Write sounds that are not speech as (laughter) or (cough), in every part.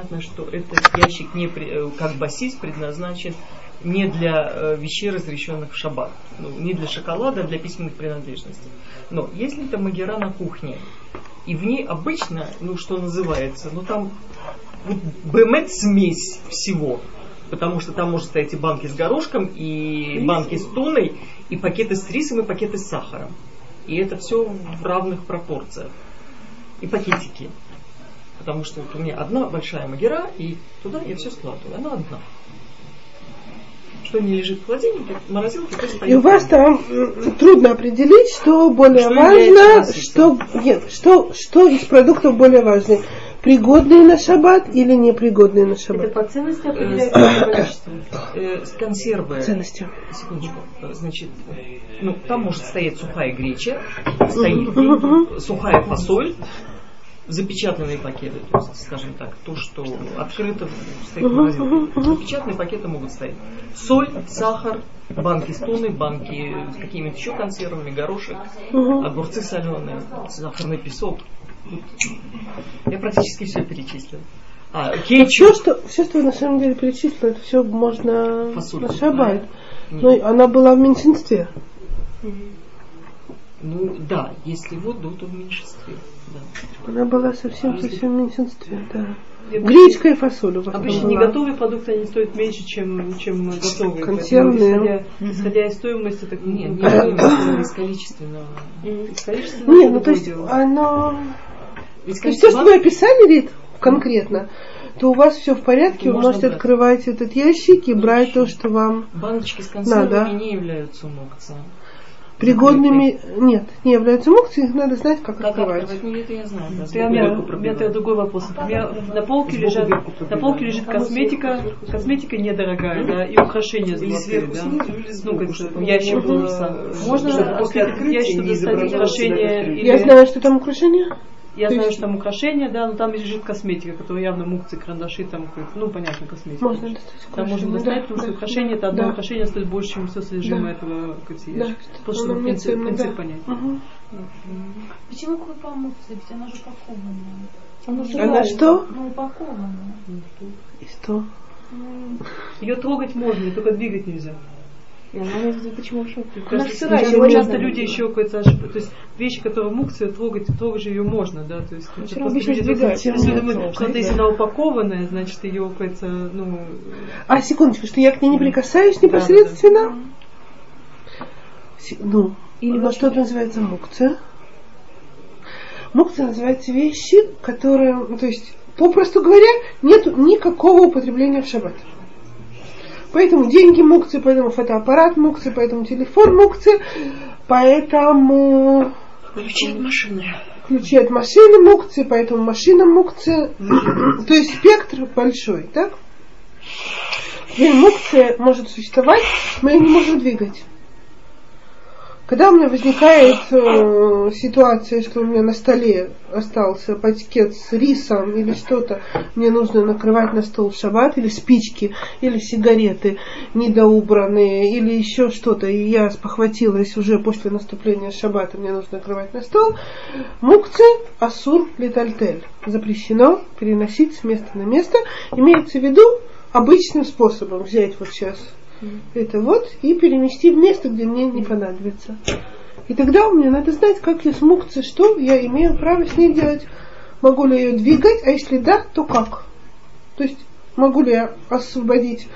понятно, что этот ящик не, э, как басист предназначен не для э, вещей, разрешенных в шаббат, ну, не для шоколада, а для письменных принадлежностей. Но если это магера на кухне, и в ней обычно, ну что называется, ну там вот бемет смесь всего, потому что там может стоять и банки с горошком, и банки с туной, и пакеты с рисом, и пакеты с сахаром. И это все в равных пропорциях. И пакетики. Потому что вот у меня одна большая магера, и туда я все складываю. Она одна. Что не лежит в холодильнике, в морозилке, то стоит. И у вас там трудно определить, что более что важно, что, нет, что, что из продуктов более важно пригодные на шаббат или непригодные на шаббат? Это по ценности определяется (coughs) э, Консервы. Ценности. Секундочку. Значит, ну, там может стоять сухая греча, (laughs) стоит сухая фасоль, запечатанные пакеты, то есть, скажем так, то, что открыто стоит в морозилке. Запечатанные пакеты могут стоять. Соль, сахар, банки с туной, банки с какими-то еще консервами, горошек, огурцы соленые, сахарный песок. Я практически все перечислила. А, Все, что, все, что вы на самом деле перечислила, это все можно Фасоль, нашабать. Но она была в меньшинстве. Ну да, если воду, то в меньшинстве. Да. Она была совсем совсем в меньшинстве, да. Гречка и фасоль у вас Обычно не готовые продукты, они стоят меньше, чем, чем готовые. Консервные. Исходя, исходя из стоимости, так нет, не стоимости, из количественного. Из количественного. Нет, ну то есть оно... То есть все, что вы описали, Рит, конкретно, то у вас все в порядке, вы можете брать. открывать этот ящик и брать то, что вам Баночки с консервами надо. не являются мокцем пригодными нет, не являются мукцией, их надо знать, как, как открывать. открывать. Ну, это я знаю. Да, я, у меня, у меня другой вопрос. Например, на полке лежат, на полке лежит косметика, косметика недорогая, да, и украшения золотые, да. Ну, как ящик Можно после ящика достать украшения? Я знаю, что там украшения. Я То знаю, есть... что там украшения, да, но там лежит косметика, которая явно мукцы, карандаши, там, ну, понятно, косметика. Можно достать Там можно достать, потому что украшение, это одно да. украшение стоит больше, чем все содержимое да. этого консьержа. Да. Просто чтобы принцип, ценно, принцип да. понять. Угу. Почему крупа мукцы? Ведь она же упакованная. Она, же она что? Она упакована. И что? Ее трогать можно, только двигать нельзя. Я знаю, почему вообще? Она сырая, очень часто люди еще какой-то ошибку. То есть вещи, которые мукция, трогать, трогать же ее можно, да. То есть это просто люди думают, что если она упакованная, значит ее какая-то, ну. А секундочку, что я к ней не прикасаюсь непосредственно? Да, да. Ну, или вот что это называется мукция? Мукция называется вещи, которые, ну, то есть, попросту говоря, нет никакого употребления в шаббат. Поэтому деньги мукцы, поэтому фотоаппарат мукцы, поэтому телефон мукцы, поэтому... Ключи от машины. Ключи от машины мукцы, поэтому машина мукцы. (clears throat) То есть спектр большой, так? Теперь мукция может существовать, мы ее не можем двигать. Когда у меня возникает э, ситуация, что у меня на столе остался пакет с рисом или что-то, мне нужно накрывать на стол в шаббат, или спички, или сигареты недоубранные, или еще что-то, и я спохватилась уже после наступления шаббата, мне нужно накрывать на стол, мукце асур летальтель. Запрещено переносить с места на место. Имеется в виду обычным способом взять вот сейчас это вот и перенести в место, где мне не понадобится. И тогда меня надо знать, как я смукция, что я имею право с ней делать. Могу ли ее двигать, а если да, то как? То есть могу ли я освободить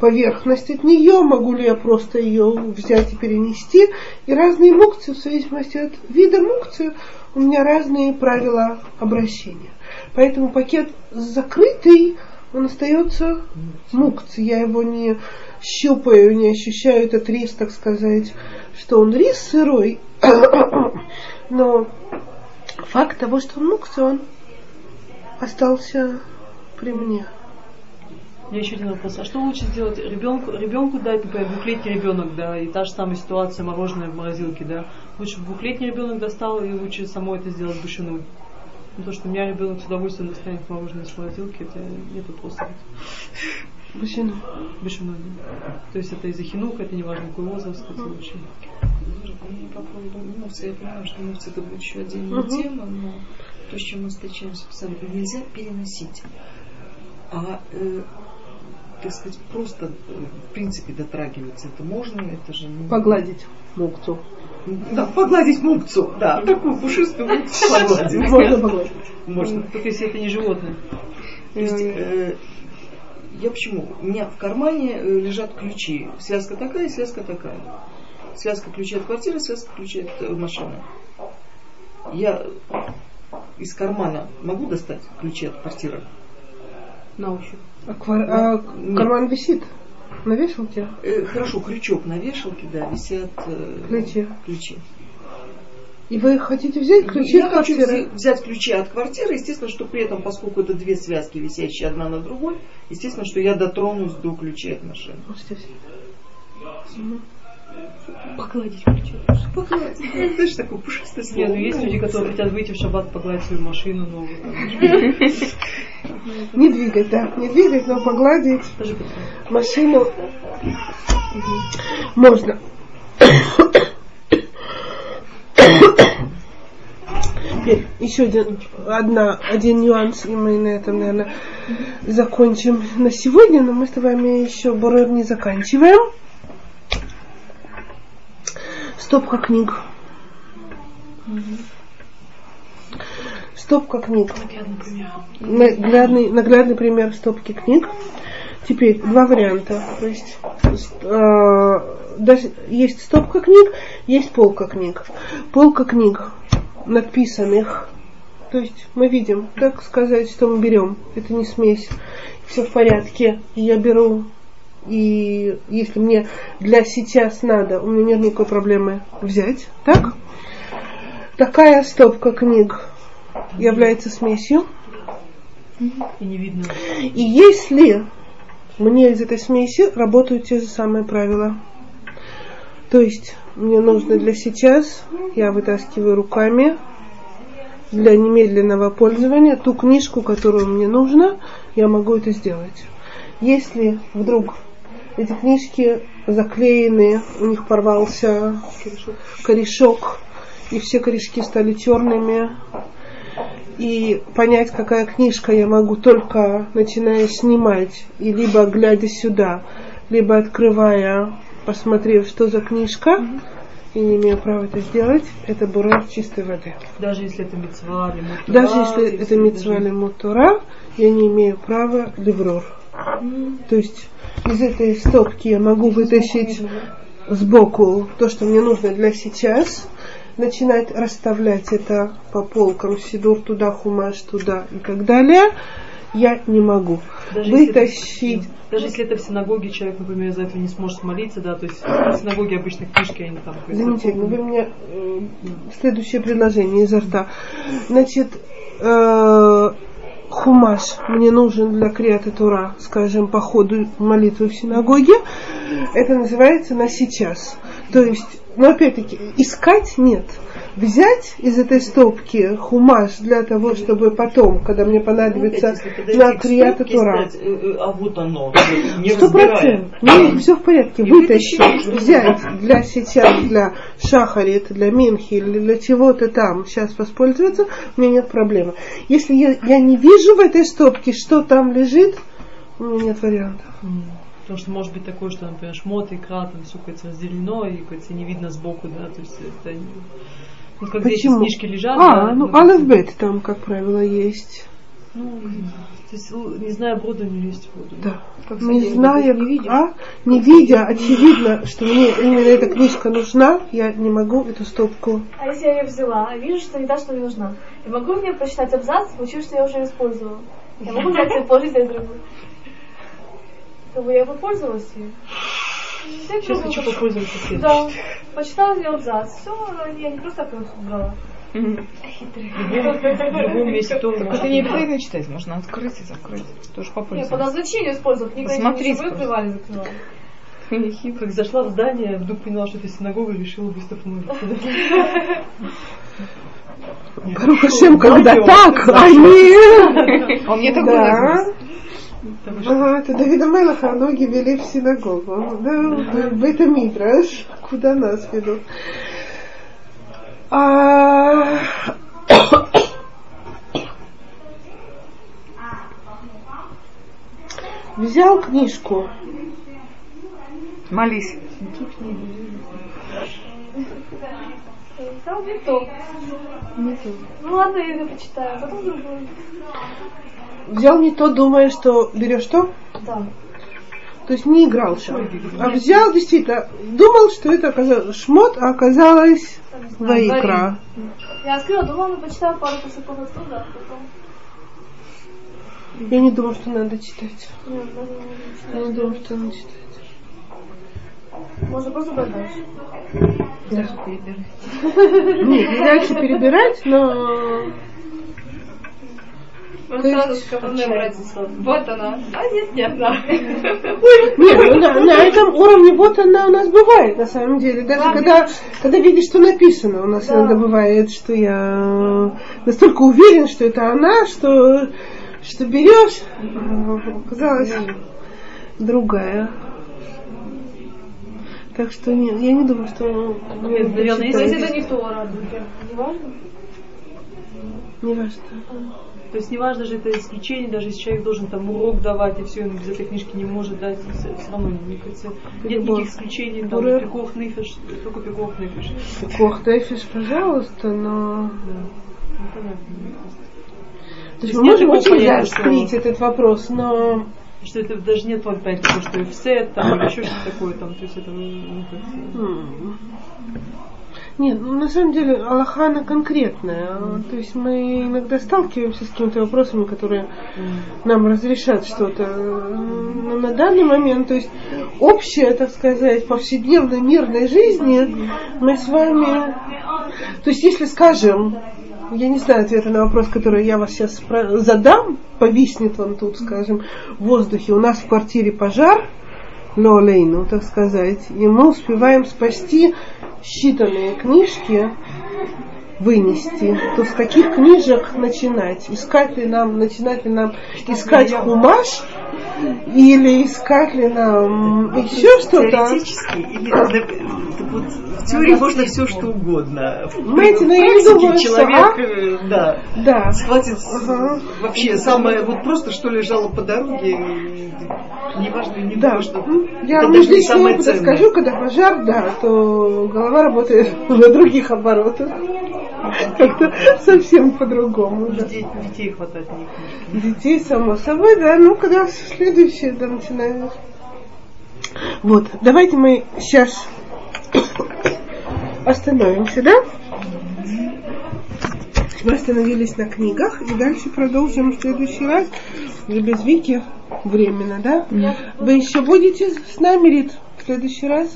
поверхность от нее, могу ли я просто ее взять и перенести. И разные мукции, в зависимости от вида мукции, у меня разные правила обращения. Поэтому пакет закрытый, он остается мукцией. Я его не щупаю, не ощущаю этот рис, так сказать, что он рис сырой, (coughs) но факт того, что он мукция, он остался при мне. Меня еще один вопрос. А что лучше сделать? Ребенку, ребенку дать, например, двухлетний ребенок, да, и та же самая ситуация, мороженое в морозилке, да. Лучше двухлетний ребенок достал, и лучше самой это сделать бушину. Ну, то, что у меня ребенок с удовольствием достанет мороженое из морозилки, это нет вопросов. Бешину. Бешину. То есть это из-за хинука, это не важно какой возраст, это. По поводу мовцы, я понимаю, что мовцы это будет еще отдельная угу. тема, но то, с чем мы встречаемся, нельзя переносить. А, э, так сказать, просто, э, в принципе, дотрагиваться, это можно, это же... Ну, Погладить мукцу. Да, погладить мукцу, да, такую пушистую мукцу погладить. Можно погладить. Можно. Только если это не животное. То есть, э, я почему? У меня в кармане э, лежат ключи. Связка такая, связка такая. Связка ключей от квартиры, связка ключей от э, машины. Я из кармана могу достать ключи от квартиры? На ощупь. А, квар- а Нет. карман висит на вешалке? Э, хорошо, крючок на вешалке, да, висят э, Ключи. ключи. И вы хотите взять ключи я от хочу квартиры? взя- взять ключи от квартиры, естественно, что при этом, поскольку это две связки, висящие одна на другой, естественно, что я дотронусь до ключей от машины. Здесь. Погладить ключи. Погладить. Ну, Знаешь, такое пушистое слово. Нет, ну есть Ну, люди, которые хотят выйти в шаббат, погладить свою машину новую. (laughs) Не двигать, да. Не двигать, но погладить машину можно. Теперь еще один, одна, один нюанс, и мы на этом, наверное, закончим на сегодня, но мы с вами еще Борер не заканчиваем. Стопка книг. Стопка книг. Наглядный, наглядный пример стопки книг. Теперь два варианта. То есть э, есть стопка книг, есть полка книг. Полка книг написанных. То есть мы видим, так сказать, что мы берем. Это не смесь. Все в порядке. Я беру. И если мне для сейчас надо, у меня нет никакой проблемы взять. Так? Такая стопка книг является смесью. И не видно. И если мне из этой смеси работают те же самые правила. То есть мне нужно для сейчас, я вытаскиваю руками для немедленного пользования ту книжку, которую мне нужно, я могу это сделать. Если вдруг эти книжки заклеены, у них порвался корешок, и все корешки стали черными, и понять, какая книжка я могу только начиная снимать, и либо глядя сюда, либо открывая, посмотрев, что за книжка, и не имею права это сделать, это бурар чистой воды. Даже если это мецва или мутура. Даже если это митцва или мутура, я не имею права леврор. То есть из этой стопки я могу вытащить сбоку то, что мне нужно для сейчас, начинать расставлять это по полкам, сидур туда, хумаш туда и так далее, я не могу. Даже если это- Вытащить Даже если это в синагоге, человек, например, из-за этого не сможет молиться, да, то есть в синагоге обычно книжки, они там... Замечательно. Вы мне э, следующее предложение изо рта. Значит, э, хумаш мне нужен для криата Тура, скажем, по ходу молитвы в синагоге. Это называется на сейчас. То есть, но опять-таки, искать нет. Взять из этой стопки хумаш для того, чтобы потом, когда мне понадобится подойти на к криата стопке и Тура. э, э, а вот оно, не Сто процентов. Нет, все в порядке. И Вытащить, взять для сейчас, для шахарит, для минхи или для чего-то там сейчас воспользоваться, у меня нет проблемы. Если я, я не вижу в этой стопке, что там лежит, у меня нет вариантов. Потому что может быть такое, что, например, шмот, икра, там все какое-то разделено, и какое-то не видно сбоку, да, то есть это... не- Ну, когда Почему? книжки лежат, А, да, ну ну, алф бет там, как правило, есть. Ну, то есть, не зная воду, не лезть в воду. Да. Как Не сказать, зная, не видя. а, не видя, очевидно, что мне именно эта книжка нужна, я не могу эту стопку. А если я ее взяла, а вижу, что не та, что мне нужна, я могу мне прочитать абзац, получив, что я уже использовала. Я могу взять и положить другую. Как бы я попользовалась ею. Я Сейчас хочу попользоваться следующим. Да, почитала ее абзац. Все, я не просто так ее брала. В любом, в любом месте тоже Так можно. это не обязательно читать, можно открыть и закрыть. Тоже Я по попользоваться. назначению использовала. Никогда Посмотри не открывали, закрывали. (laughs) Как зашла в здание, вдруг поняла, что это синагога, и решила быстро молиться. Барух Хашем, когда так, а не... А у Ага, это Давида Мелаха ноги вели в синагогу. Да, в это Мидраш, куда нас ведут. А... взял книжку, Молись. Не то. Ну ладно, я это почитаю, потом другую. Взял не то, думая, что берешь что? Да. То есть не игрался. А взял действительно, думал, что это оказалось шмот, а оказалось Ваикра. Я открыла, думала, ну почитаю пару кусоков оттуда, а потом... Я не думаю, что надо читать. Нет, Я не думаю, что надо читать. Можно просто брать дальше. (laughs) Нет, не дальше перебирать, но Он То сразу сказал, «Ну, братица, вот она. А нет, не. Нет, ну, на, на этом уровне вот она у нас бывает, на самом деле. Даже когда, когда видишь, что написано, у нас иногда бывает, что я настолько уверен, что это она, что, что берешь, оказалось другая. Так что нет, я не думаю, что Нет, наверное, если это не Тора, не важно? не важно. То есть неважно же это исключение, даже если человек должен там урок давать, и все, он без этой книжки не может дать, все, равно не кажется, нет никаких исключений, там, Ура. пиков нефиш, только пиков нефиш. Кох Тэфиш, пожалуйста, но... Мне кажется. То есть мы можем очень заострить этот вопрос, но Что это даже нет вот того, что офсет, там, или еще что-то такое, там, то есть это ну, как. Нет, ну, на самом деле Аллаха она конкретная. А, То есть мы иногда сталкиваемся с какими-то вопросами, которые нам разрешат что-то. Но на данный момент, то есть общее, так сказать, повседневной мирной жизни мы с вами... То есть если, скажем, я не знаю ответа на вопрос, который я вас сейчас задам, повиснет он тут, скажем, в воздухе. У нас в квартире пожар, Лолейну, так сказать, и мы успеваем спасти считанные книжки, вынести, то с каких книжек начинать? Искать ли нам, начинать ли нам искать хумаш, или искать ли нам еще что-то? Теоретически или вот в теории можно все что угодно. Знаете, но я не думаю, что, человек, а? э, да, Да. схватит Ага. вообще самое, вот просто что лежало по дороге, и неважно, не Да. думаю, что Я это вам не опыта ценное. скажу, когда пожар, да, то голова работает (laughs) на других оборотах. Как-то совсем по-другому. да. детей, детей хватает не. Детей, само собой, да. Ну, когда следующее да, начинаешь. Вот, давайте мы сейчас (coughs) остановимся, да? Мы остановились на книгах и дальше продолжим в следующий раз. Уже без Вики временно, да? Вы еще будете с нами, Рит, в следующий раз?